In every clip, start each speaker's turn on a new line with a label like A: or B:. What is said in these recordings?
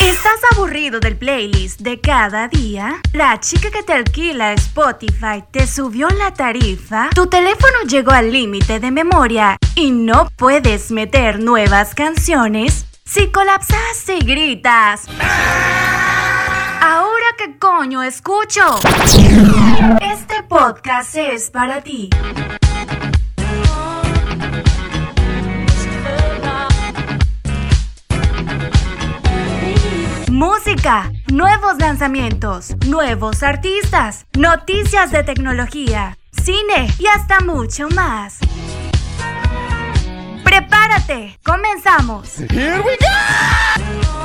A: ¿Estás aburrido del playlist de cada día? ¿La chica que te alquila Spotify te subió la tarifa? ¿Tu teléfono llegó al límite de memoria y no puedes meter nuevas canciones? Si colapsaste y gritas... ¿Ahora qué coño escucho? Este podcast es para ti. Música, nuevos lanzamientos, nuevos artistas, noticias de tecnología, cine y hasta mucho más. Prepárate, comenzamos.
B: Here we go!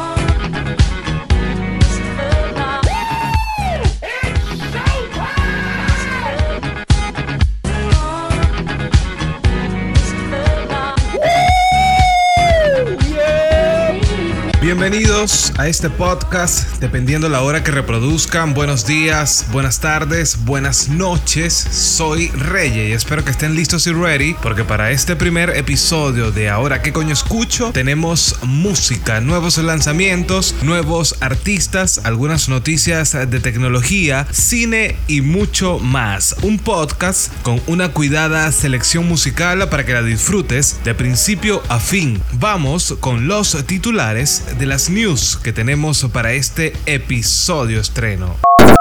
C: Bienvenidos a este podcast, dependiendo la hora que reproduzcan. Buenos días, buenas tardes, buenas noches. Soy Reye y espero que estén listos y ready porque para este primer episodio de Ahora qué coño escucho tenemos música, nuevos lanzamientos, nuevos artistas, algunas noticias de tecnología, cine y mucho más. Un podcast con una cuidada selección musical para que la disfrutes de principio a fin. Vamos con los titulares de las news que tenemos para este episodio estreno.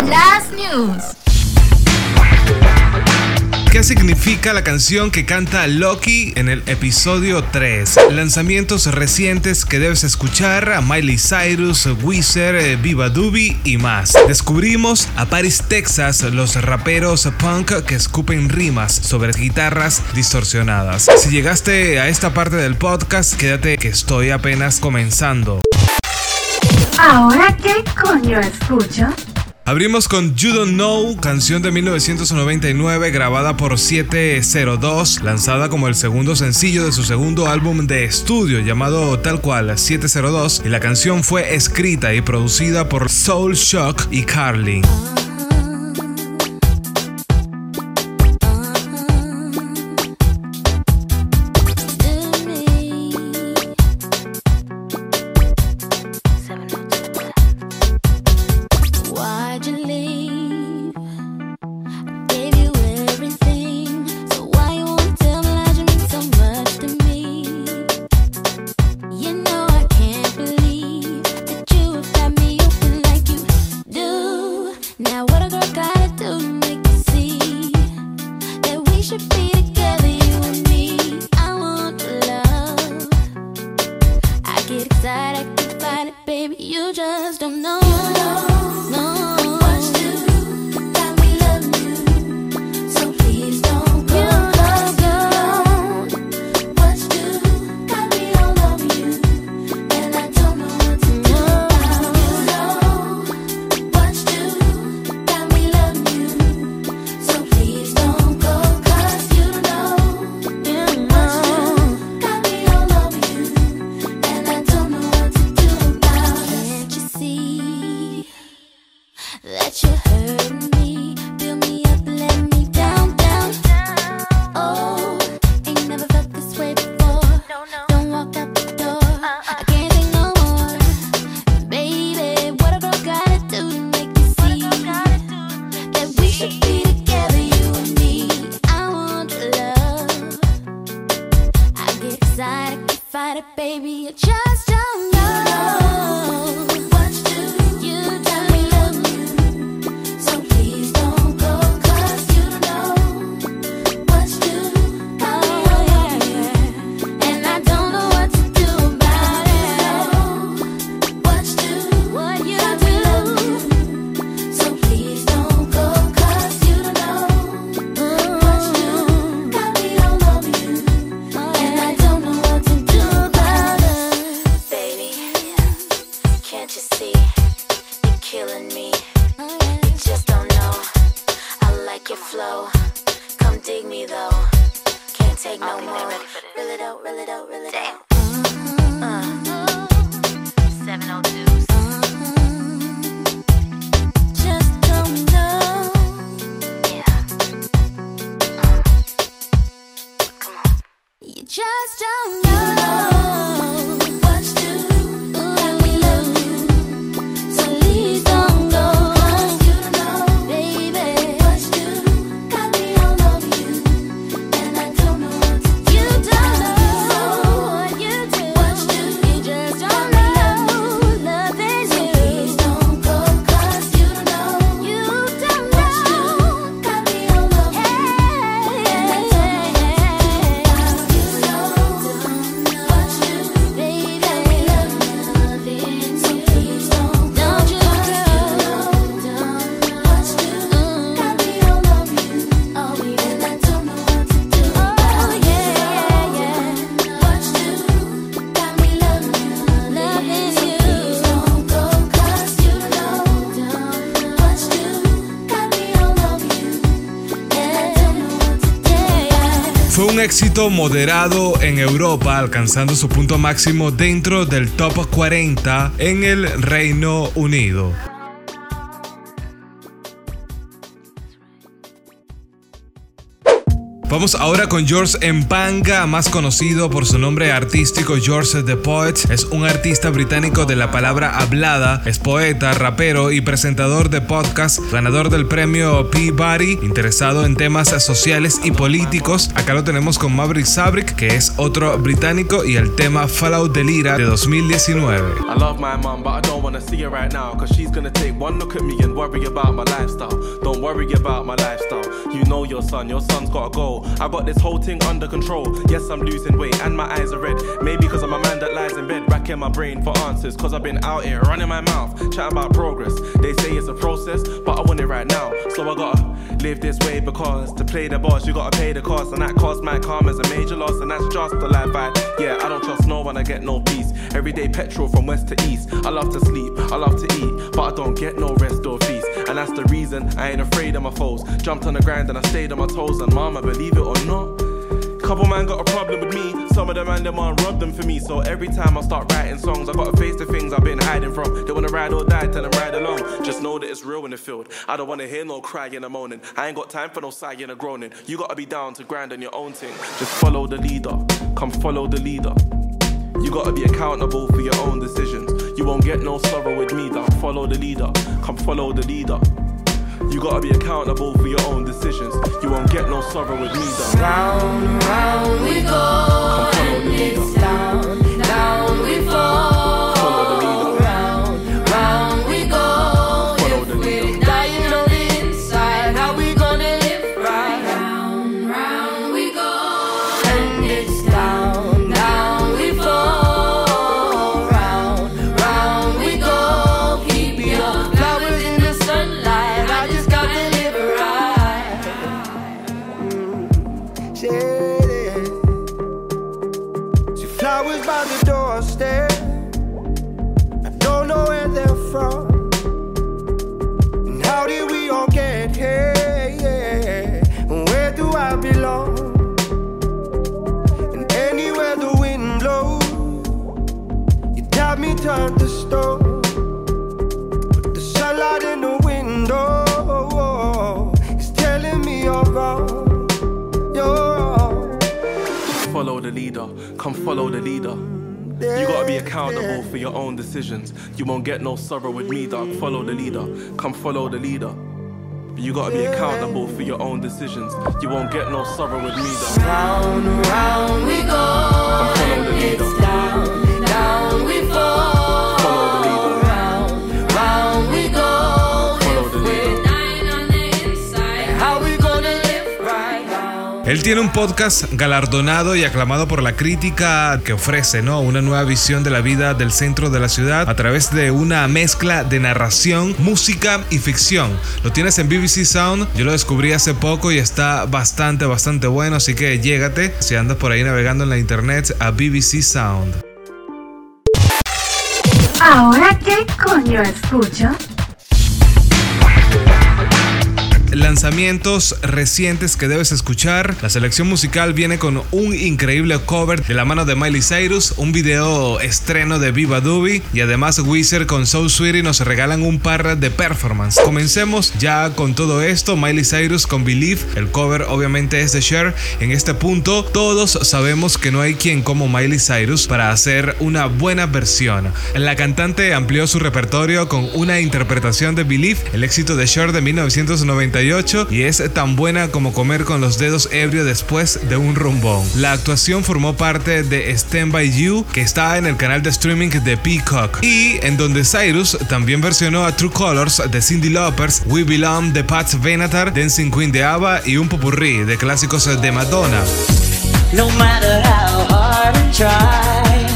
A: Las news.
C: ¿Qué significa la canción que canta Loki en el episodio 3? Lanzamientos recientes que debes escuchar a Miley Cyrus, Weezer, eh, Viva Doobie y más. Descubrimos a Paris, Texas, los raperos punk que escupen rimas sobre guitarras distorsionadas. Si llegaste a esta parte del podcast, quédate que estoy apenas comenzando.
A: ¿Ahora qué coño escucho?
C: Abrimos con You Don't Know, canción de 1999 grabada por 702, lanzada como el segundo sencillo de su segundo álbum de estudio llamado tal cual 702 y la canción fue escrita y producida por Soul Shock y Carlin.
B: Éxito moderado en Europa, alcanzando su punto máximo dentro del top 40 en el Reino Unido. Vamos ahora con George Empanga, más conocido por su nombre artístico George the Poet. Es un artista británico de la palabra hablada, es poeta, rapero y presentador de podcast, ganador del premio Peabody, interesado en temas sociales y políticos. Acá lo tenemos con Maverick Sabrick, que es otro británico, y el tema Fallout de Lira de 2019.
D: I love my mum, but I don't see her right now. She's gonna take one look at me and worry about my lifestyle. Don't worry about my lifestyle. You know your son, your son's gotta go. I got this whole thing under control. Yes, I'm losing weight and my eyes are red. Maybe cause I'm a man that lies in bed, racking my brain for answers. Cause I've been out here running my mouth, chatting about progress. They say it's a process, but I want it right now. So I gotta live this way because to play the boss, you gotta pay the cost. And that cost my come as a major loss. And that's just the life I, yeah, I don't trust no one, I get no peace. Everyday petrol from west to east. I love to sleep, I love to eat, but I don't get no rest or feast. And that's the reason I ain't afraid of my foes. Jumped on the grind and I stayed on my toes. And mama, believe it or not, couple man got a problem with me. Some of them man them want rub them for me. So every time I start writing songs, I gotta face the things I've been hiding from. They wanna ride or die, tell them ride along. Just know that it's real in the field. I don't wanna hear no crying or moaning. I ain't got time for no sighing or groaning. You gotta be down to grind on your own thing. Just follow the leader, come follow the leader. You gotta be accountable for your own decisions. You won't get no sorrow with me, dog. Follow the leader, come follow the leader. You gotta be accountable for your own decisions. You won't get no sorrow with me, dog.
E: Round, round we go,
D: Come follow the leader.
E: down
D: come follow the leader. You gotta be accountable for your own decisions. You won't get no sorrow with me, dog. Follow the leader, come follow the leader. You gotta be accountable for your own decisions. You won't get no sorrow with me, dog.
E: Round, round we go,
D: Come follow the leader.
B: Él tiene un podcast galardonado y aclamado por la crítica que ofrece ¿no? una nueva visión de la vida del centro de la ciudad a través de una mezcla de narración, música y ficción. Lo tienes en BBC Sound, yo lo descubrí hace poco y está bastante, bastante bueno, así que llégate si andas por ahí navegando en la internet a BBC Sound.
A: ¿Ahora qué coño escucho?
B: Lanzamientos recientes que debes escuchar. La selección musical viene con un increíble cover de la mano de Miley Cyrus, un video estreno de Viva Doobie y además Wizard con So Sweetie nos regalan un par de performance. Comencemos ya con todo esto. Miley Cyrus con Believe, el cover obviamente es de Cher. En este punto todos sabemos que no hay quien como Miley Cyrus para hacer una buena versión. La cantante amplió su repertorio con una interpretación de Believe, el éxito de Cher de 1998 y es tan buena como comer con los dedos ebrio después de un rumbón. La actuación formó parte de Stand By You que está en el canal de streaming de Peacock y en donde Cyrus también versionó a True Colors de Cindy Lauper's We Belong de Pat Benatar, Dancing Queen de ABBA y un popurrí de clásicos de Madonna.
F: No matter how hard I try,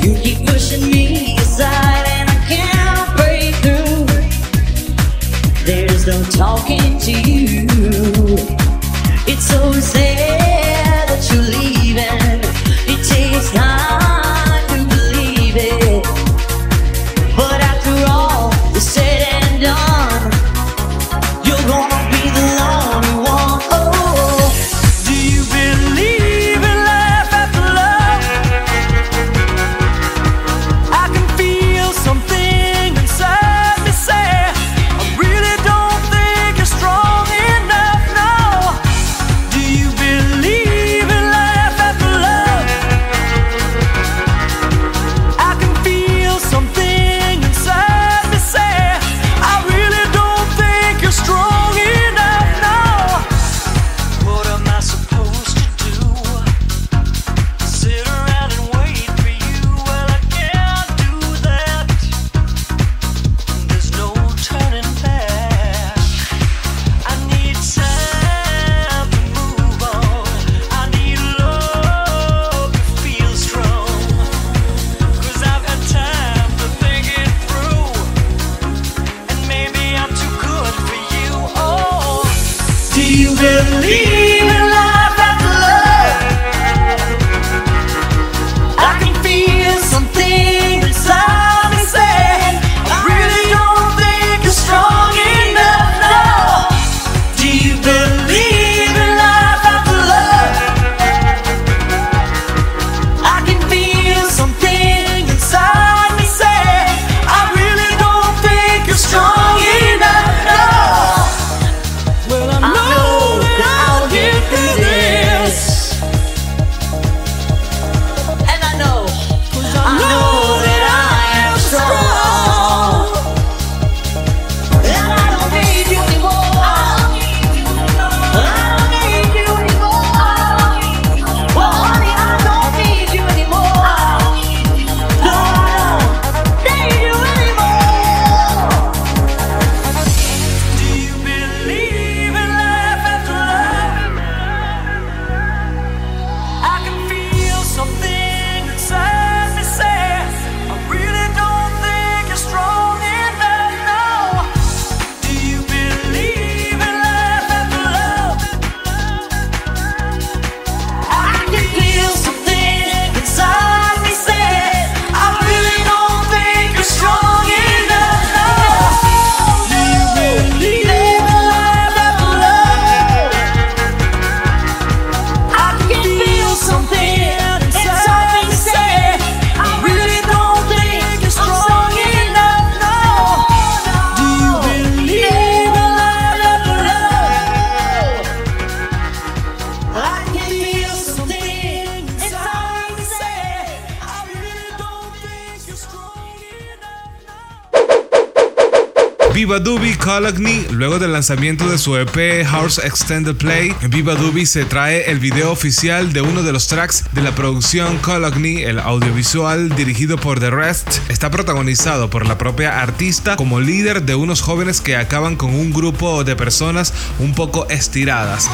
F: you keep pushing me No talking to you. It's so sad
G: Viva Doobie Cologne, luego del lanzamiento de su EP House Extended Play, Viva Doobie se trae el video oficial de uno de los tracks de la producción Cologne, el audiovisual dirigido por The Rest. Está protagonizado por la propia artista como líder de unos jóvenes que acaban con un grupo de personas un poco estiradas.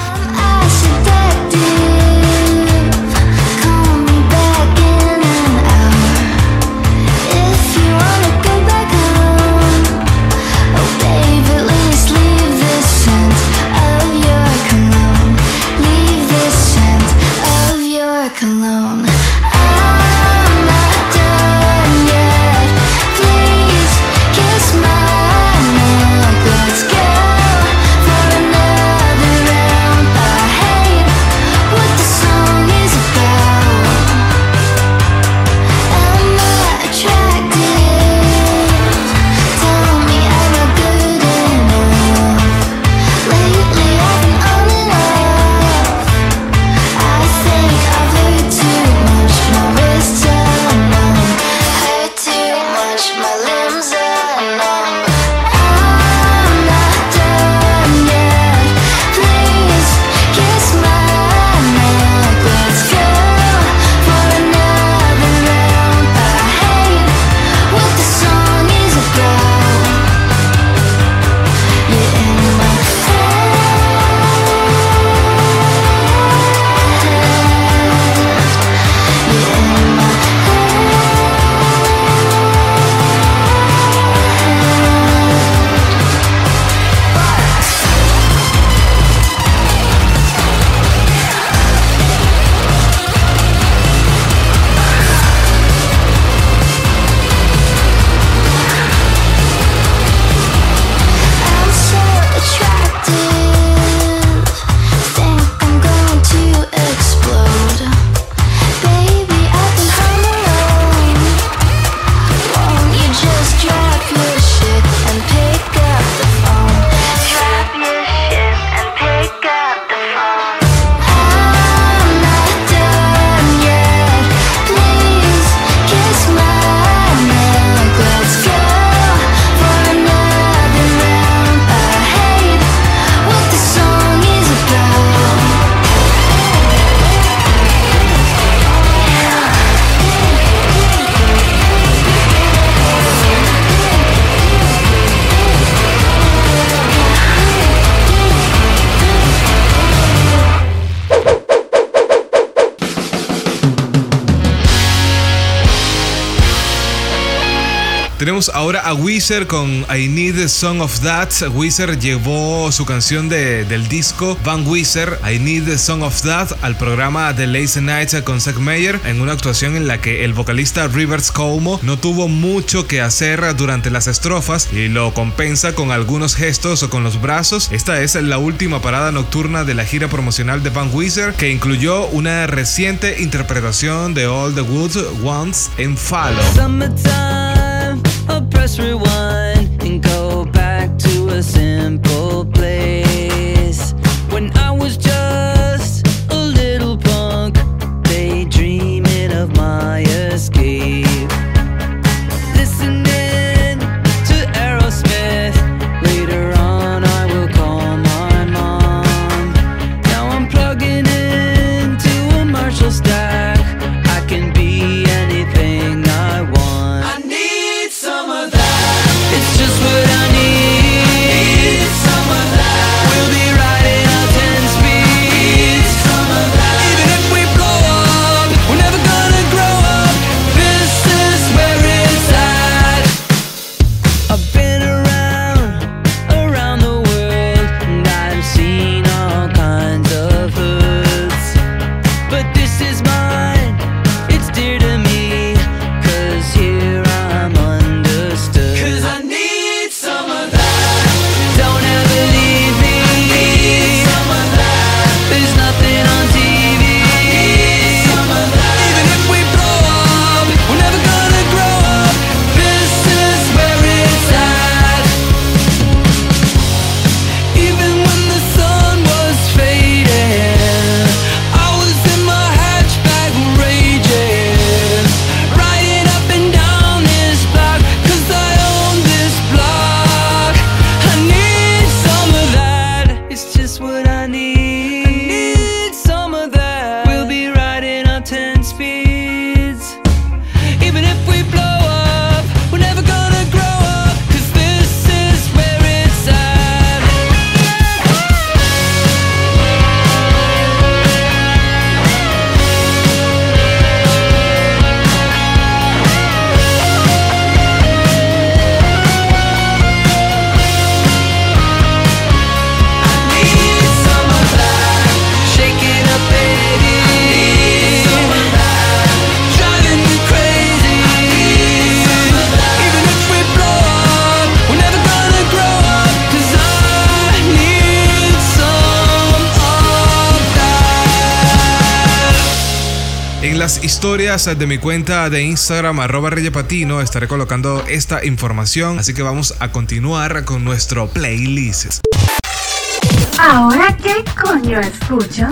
G: Ahora a Weezer con I Need a Song of That. Weezer llevó su canción de- del disco Van Weezer, I Need a Song of That, al programa The Lazy Night con Zack Meyer en una actuación en la que el vocalista Rivers Cuomo no tuvo mucho que hacer durante las estrofas y lo compensa con algunos gestos o con los brazos. Esta es la última parada nocturna de la gira promocional de Van Weezer que incluyó una reciente interpretación de All the Good Ones en Follow.
H: I'll press rewind and go back to a simple
I: historias de mi cuenta de Instagram, arroba reyepatino, estaré colocando esta información. Así que vamos a continuar con nuestro playlist.
A: ¿Ahora qué coño escucho?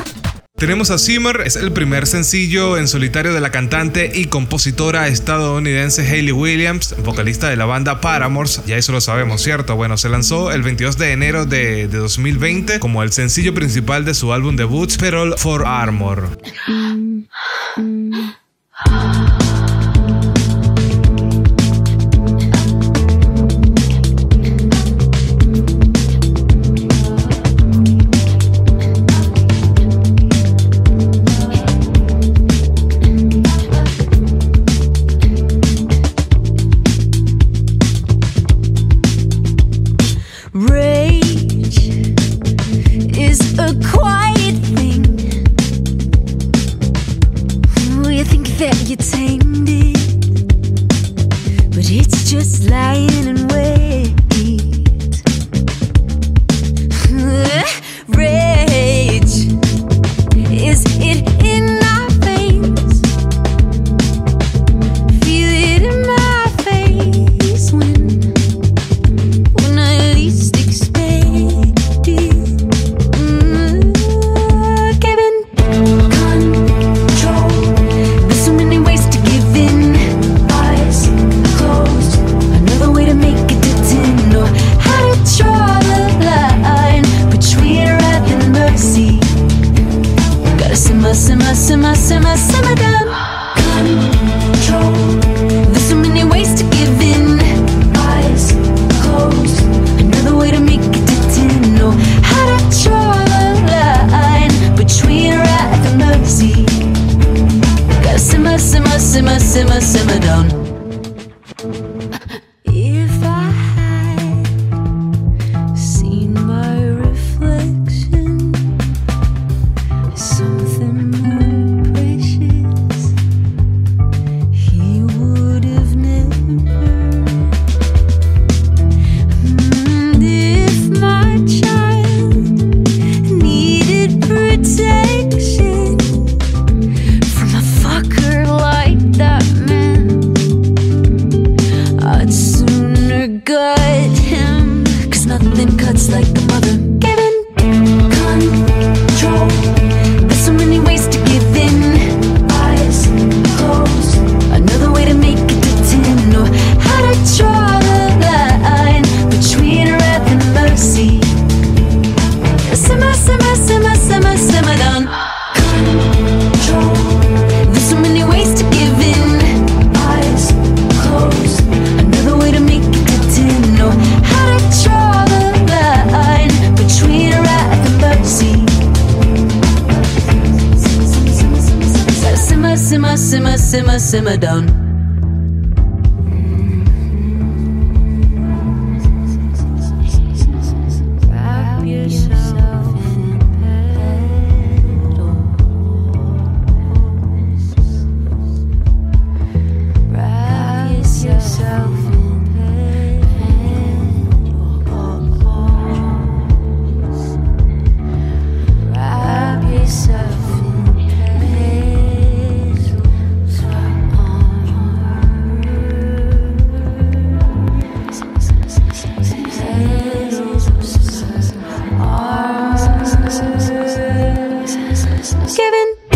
I: Tenemos a Simmer, es el primer sencillo en solitario de la cantante y compositora estadounidense Hayley Williams, vocalista de la banda Paramore. Ya eso lo sabemos, ¿cierto? Bueno, se lanzó el 22 de enero de, de 2020 como el sencillo principal de su álbum debut, Peril for Armor. Ah. Thanksgiving.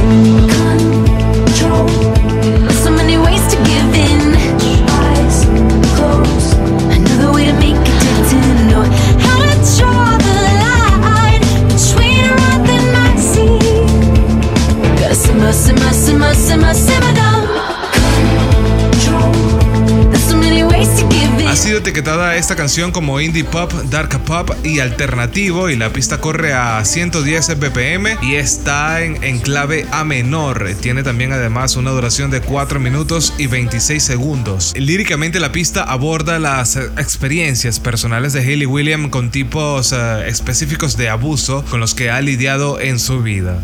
I: Canción como indie pop, dark pop y alternativo y la pista corre a 110 BPM y está en, en clave A menor. Tiene también además una duración de 4 minutos y 26 segundos. Líricamente la pista aborda las experiencias personales de Hayley Williams con tipos eh, específicos de abuso con los que ha lidiado en su vida.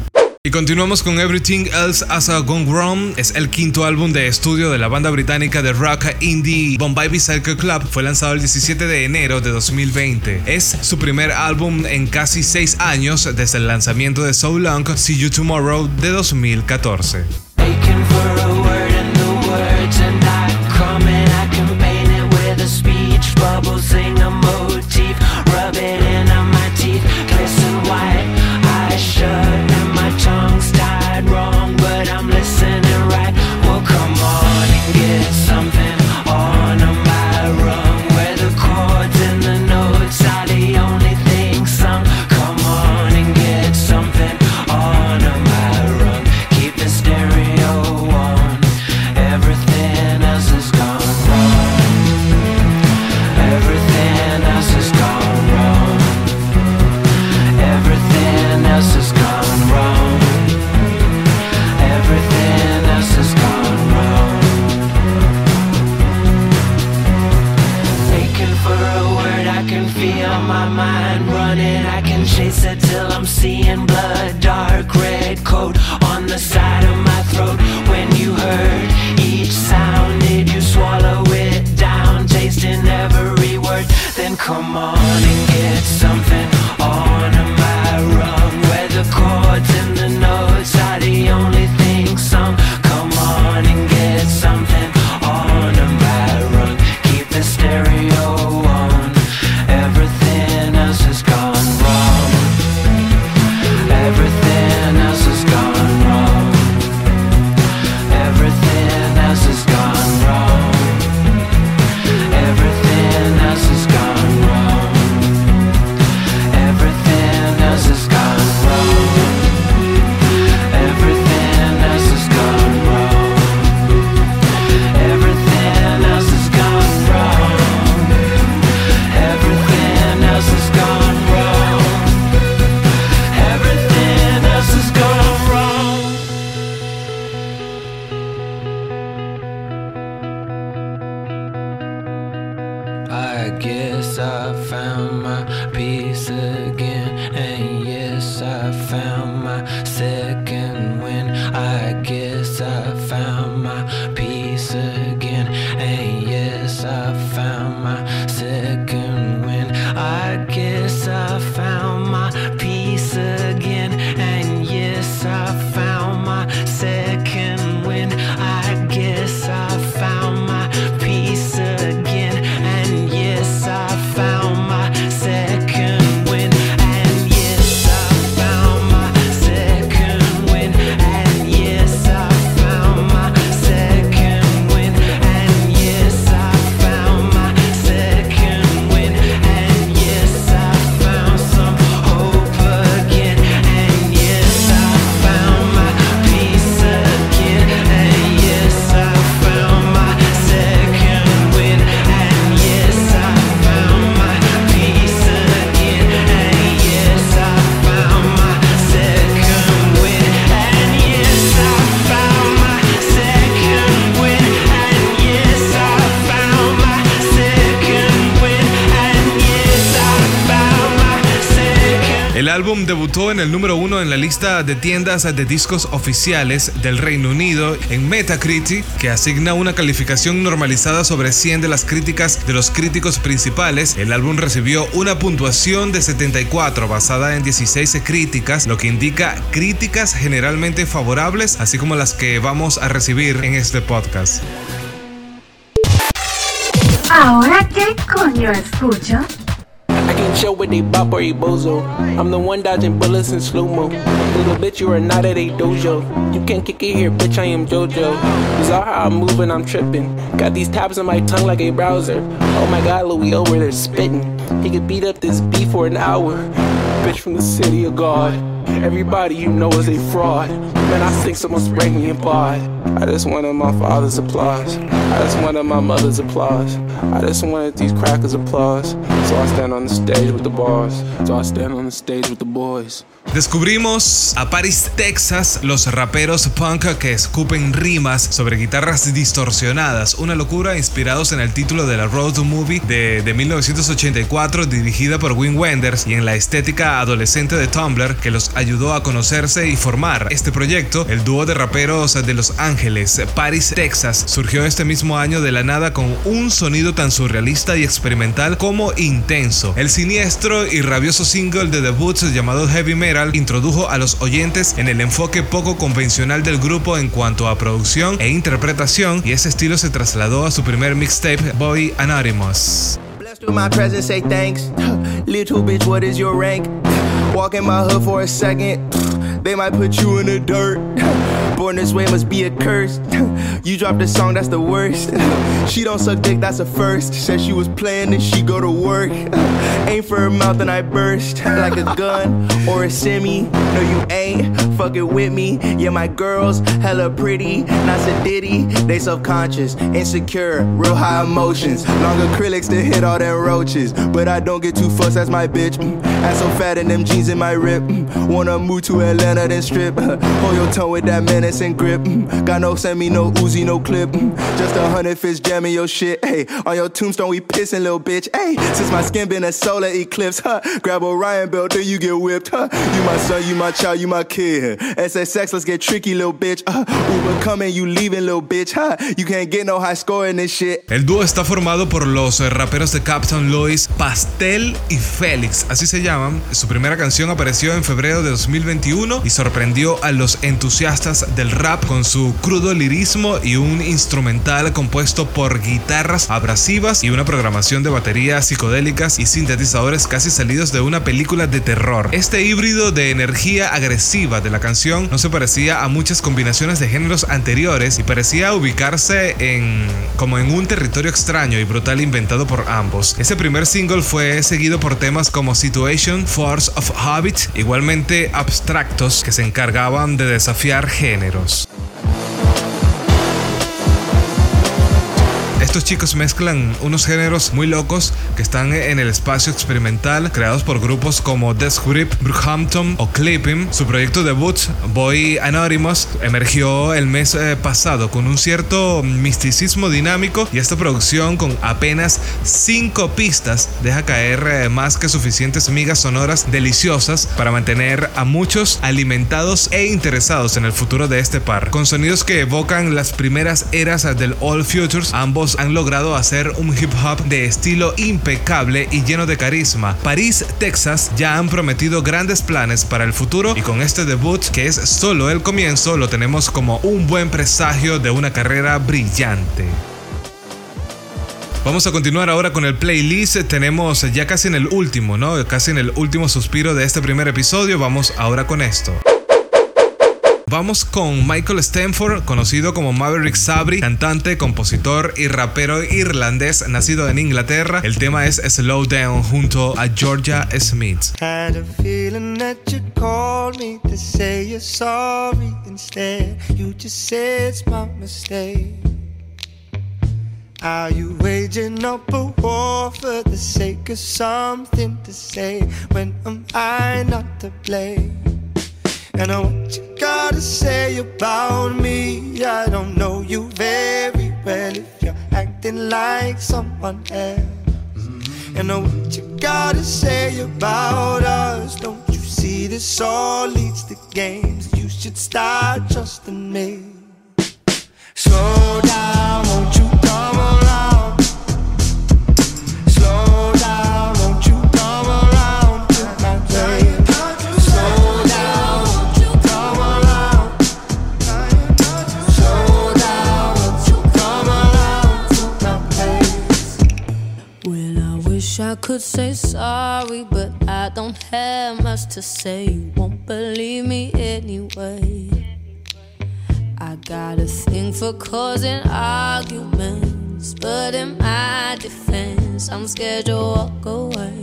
I: Y continuamos con Everything Else As a Gone Wrong. Es el quinto álbum de estudio de la banda británica de rock indie Bombay Bicycle Club. Fue lanzado el 17 de enero de 2020. Es su primer álbum en casi 6 años desde el lanzamiento de So Long, See You Tomorrow de 2014.
J: Aching for for
B: debutó en el número uno en la lista de tiendas de discos oficiales del Reino Unido en Metacritic, que asigna una calificación normalizada sobre 100 de las críticas de los críticos principales. El álbum recibió una puntuación de 74 basada en 16 críticas, lo que indica críticas generalmente favorables, así como las que vamos a recibir en este podcast.
A: ¿Ahora qué coño escucho?
K: Chill with they bop or a bozo. I'm the one dodging bullets in slow mo. Little bitch, you are not at a dojo. You can't kick it here, bitch. I am JoJo. All how I'm moving, I'm tripping. Got these tabs on my tongue like a browser. Oh my god, Louis O, where they're spitting. He could beat up this beef for an hour. Bitch from the city of God. Everybody you know is a fraud. Man, I think someone's breaking me apart. I just wanted my father's applause. I just wanted my mother's applause. I just wanted these crackers' applause. So I stand on the stage with the bars. So I stand on the stage with the boys.
B: Descubrimos a Paris, Texas, los raperos punk que escupen rimas sobre guitarras distorsionadas, una locura inspirados en el título de la Road to Movie de, de 1984 dirigida por Wim Wenders y en la estética adolescente de Tumblr que los ayudó a conocerse y formar este proyecto. El dúo de raperos de Los Ángeles, Paris, Texas, surgió este mismo año de la nada con un sonido tan surrealista y experimental como intenso. El siniestro y rabioso single de debut llamado Heavy Metal introdujo a los oyentes en el enfoque poco convencional del grupo en cuanto a producción e interpretación y ese estilo se trasladó a su primer mixtape Boy Anonymous.
L: Blessed with my presence, say thanks. Little bitch, what is your rank? Walk in my hood for a second, they might put you in the dirt. Born this way must be a curse. You dropped a song, that's the worst. She don't suck dick, that's a first. Said she was playing and she go to work. Aim for her mouth and I burst like a gun or a semi. No, you ain't fucking with me. Yeah, my girls hella pretty, not a ditty. They self-conscious, insecure, real high emotions. Long acrylics to hit all them roaches. But I don't get too fussed, that's my bitch. Mm. Ass so fat and them jeans in my rip. Mm. Wanna move to Atlanta, then strip. Hold your tongue with that menace and grip. Mm. Got no send me no Mm.
B: El dúo está formado por los eh, raperos de Captain Louis, Pastel y Félix, así se llaman. Su primera canción apareció en febrero de 2021 y sorprendió a los entusiastas del rap con su crudo lirismo y un instrumental compuesto por guitarras abrasivas y una programación de baterías psicodélicas y sintetizadores casi salidos de una película de terror. Este híbrido de energía agresiva de la canción no se parecía a muchas combinaciones de géneros anteriores y parecía ubicarse en como en un territorio extraño y brutal inventado por ambos. Ese primer single fue seguido por temas como Situation, Force of Habit, igualmente abstractos que se encargaban de desafiar géneros. Estos chicos mezclan unos géneros muy locos que están en el espacio experimental, creados por grupos como Death Grip, Brookhampton o Clipping. Su proyecto debut, Boy Anonymous, emergió el mes eh, pasado con un cierto misticismo dinámico y esta producción con apenas 5 pistas deja caer eh, más que suficientes migas sonoras deliciosas para mantener a muchos alimentados e interesados en el futuro de este par. Con sonidos que evocan las primeras eras del All Futures, ambos han logrado hacer un hip hop de estilo impecable y lleno de carisma. París, Texas ya han prometido grandes planes para el futuro y con este debut, que es solo el comienzo, lo tenemos como un buen presagio de una carrera brillante. Vamos a continuar ahora con el playlist. Tenemos ya casi en el último, ¿no? Casi en el último suspiro de este primer episodio. Vamos ahora con esto. Vamos con Michael Stanford, conocido como Maverick Sabri, cantante, compositor y rapero irlandés nacido en Inglaterra. El tema es Slow Down junto a Georgia Smith.
L: Had a feeling that you called me to say you're sorry instead. You just said it's my mistake. Are you waging up a war for the sake of something to say? When am I not to blame? And uh, what you gotta say about me? I don't know you very well if you're acting like someone else. And uh, what you gotta say about us? Don't you see this all leads to games? You should start trusting me. Slow down, won't you
C: I could say sorry, but I don't have much to say. You won't believe me anyway. I got a thing for causing arguments, but in my defense, I'm scared to walk away.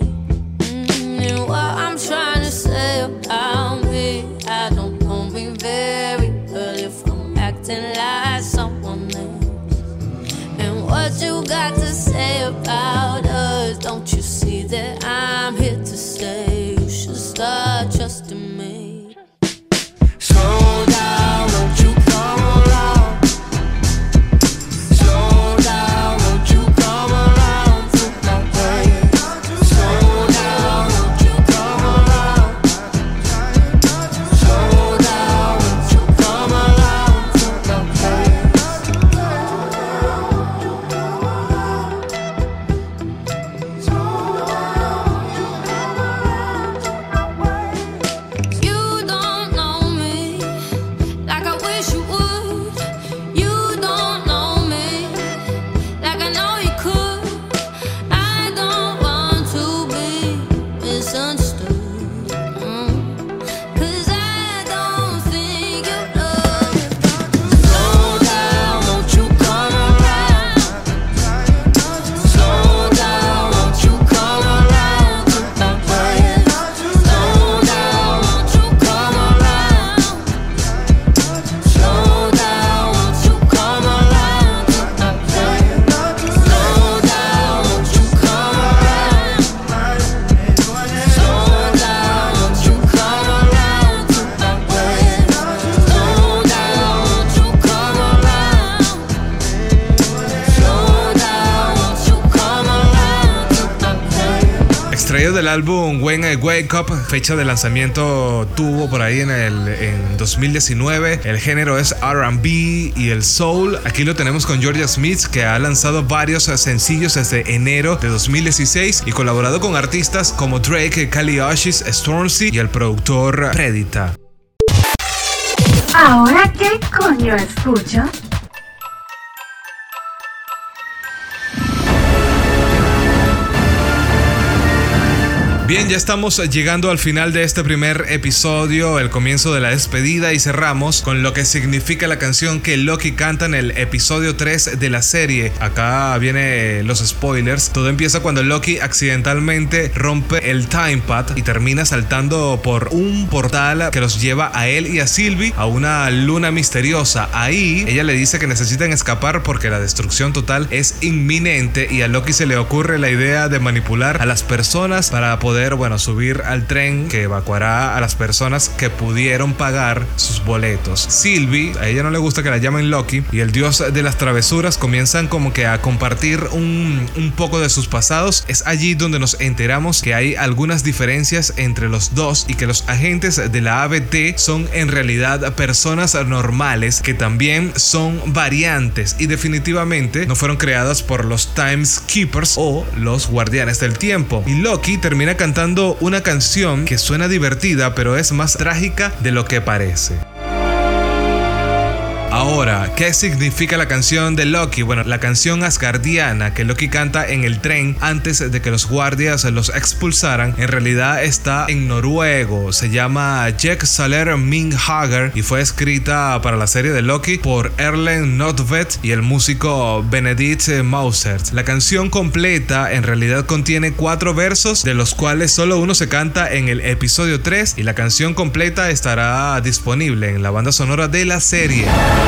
C: Mm, And what I'm trying to say about me, I don't know me very well if I'm acting like someone else. And what you got to say about us? Don't see that I'm here to stay? You should start trusting me.
B: Del álbum When I Wake Up, fecha de lanzamiento tuvo por ahí en el en 2019. El género es RB y el soul. Aquí lo tenemos con Georgia Smith, que ha lanzado varios sencillos desde enero de 2016 y colaborado con artistas como Drake, Kali Oshis, Stormzy y el productor Predita.
A: ¿Ahora qué coño escucho?
B: Bien, ya estamos llegando al final de este primer episodio, el comienzo de la despedida y cerramos con lo que significa la canción que Loki canta en el episodio 3 de la serie. Acá vienen los spoilers. Todo empieza cuando Loki accidentalmente rompe el time pad y termina saltando por un portal que los lleva a él y a Sylvie a una luna misteriosa. Ahí ella le dice que necesitan escapar porque la destrucción total es inminente y a Loki se le ocurre la idea de manipular a las personas para poder bueno, subir al tren que evacuará a las personas que pudieron pagar sus boletos. Sylvie, a ella no le gusta que la llamen Loki, y el dios de las travesuras comienzan como que a compartir un, un poco de sus pasados. Es allí donde nos enteramos que hay algunas diferencias entre los dos y que los agentes de la ABT son en realidad personas normales que también son variantes y definitivamente no fueron creadas por los Times Keepers o los guardianes del tiempo. Y Loki termina cantando una canción que suena divertida pero es más trágica de lo que parece. Ahora, ¿qué significa la canción de Loki? Bueno, la canción asgardiana que Loki canta en el tren antes de que los guardias los expulsaran, en realidad está en noruego. Se llama Jack Saler Min Hager y fue escrita para la serie de Loki por Erlen Notvet y el músico Benedict Mausert. La canción completa en realidad contiene cuatro versos, de los cuales solo uno se canta en el episodio 3 y la canción completa estará disponible en la banda sonora de la serie.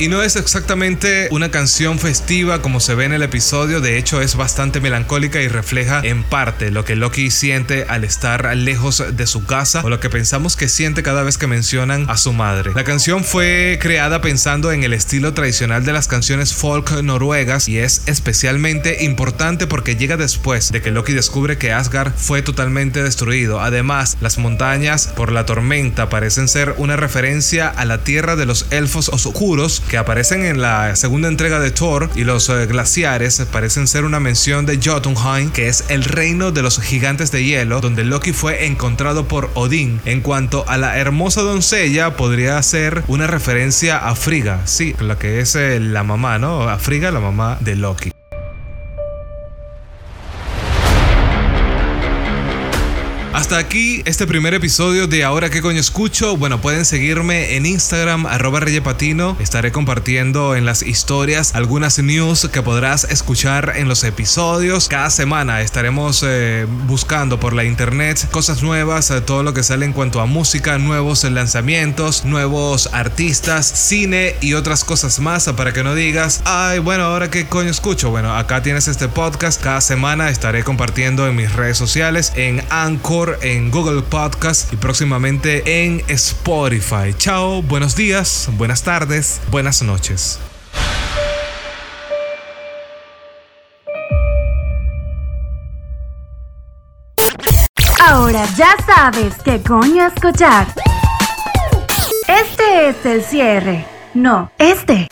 B: Y no es exactamente una canción festiva como se ve en el episodio, de hecho es bastante melancólica y refleja en parte lo que Loki siente al estar lejos de su casa o lo que pensamos que siente cada vez que mencionan a su madre. La canción fue creada pensando en el estilo tradicional de las canciones folk noruegas y es especialmente importante porque llega después de que Loki descubre que Asgard fue totalmente destruido. Además, las montañas por la tormenta parecen ser una referencia a la tierra de los elfos oscuros que aparecen en la segunda entrega de Thor y los eh, glaciares parecen ser una mención de Jotunheim, que es el reino de los gigantes de hielo, donde Loki fue encontrado por Odín. En cuanto a la hermosa doncella, podría ser una referencia a Frigga, sí, la que es eh, la mamá, ¿no? A Frigga, la mamá de Loki. Hasta aquí este primer episodio de Ahora qué coño escucho. Bueno, pueden seguirme en Instagram, arroba reyepatino. Estaré compartiendo en las historias algunas news que podrás escuchar en los episodios. Cada semana estaremos eh, buscando por la internet cosas nuevas, eh, todo lo que sale en cuanto a música, nuevos lanzamientos, nuevos artistas, cine y otras cosas más para que no digas, ay, bueno, ahora qué coño escucho. Bueno, acá tienes este podcast. Cada semana estaré compartiendo en mis redes sociales, en En Google Podcast y próximamente en Spotify. Chao, buenos días, buenas tardes, buenas noches.
A: Ahora ya sabes qué coño escuchar. Este es el cierre. No, este.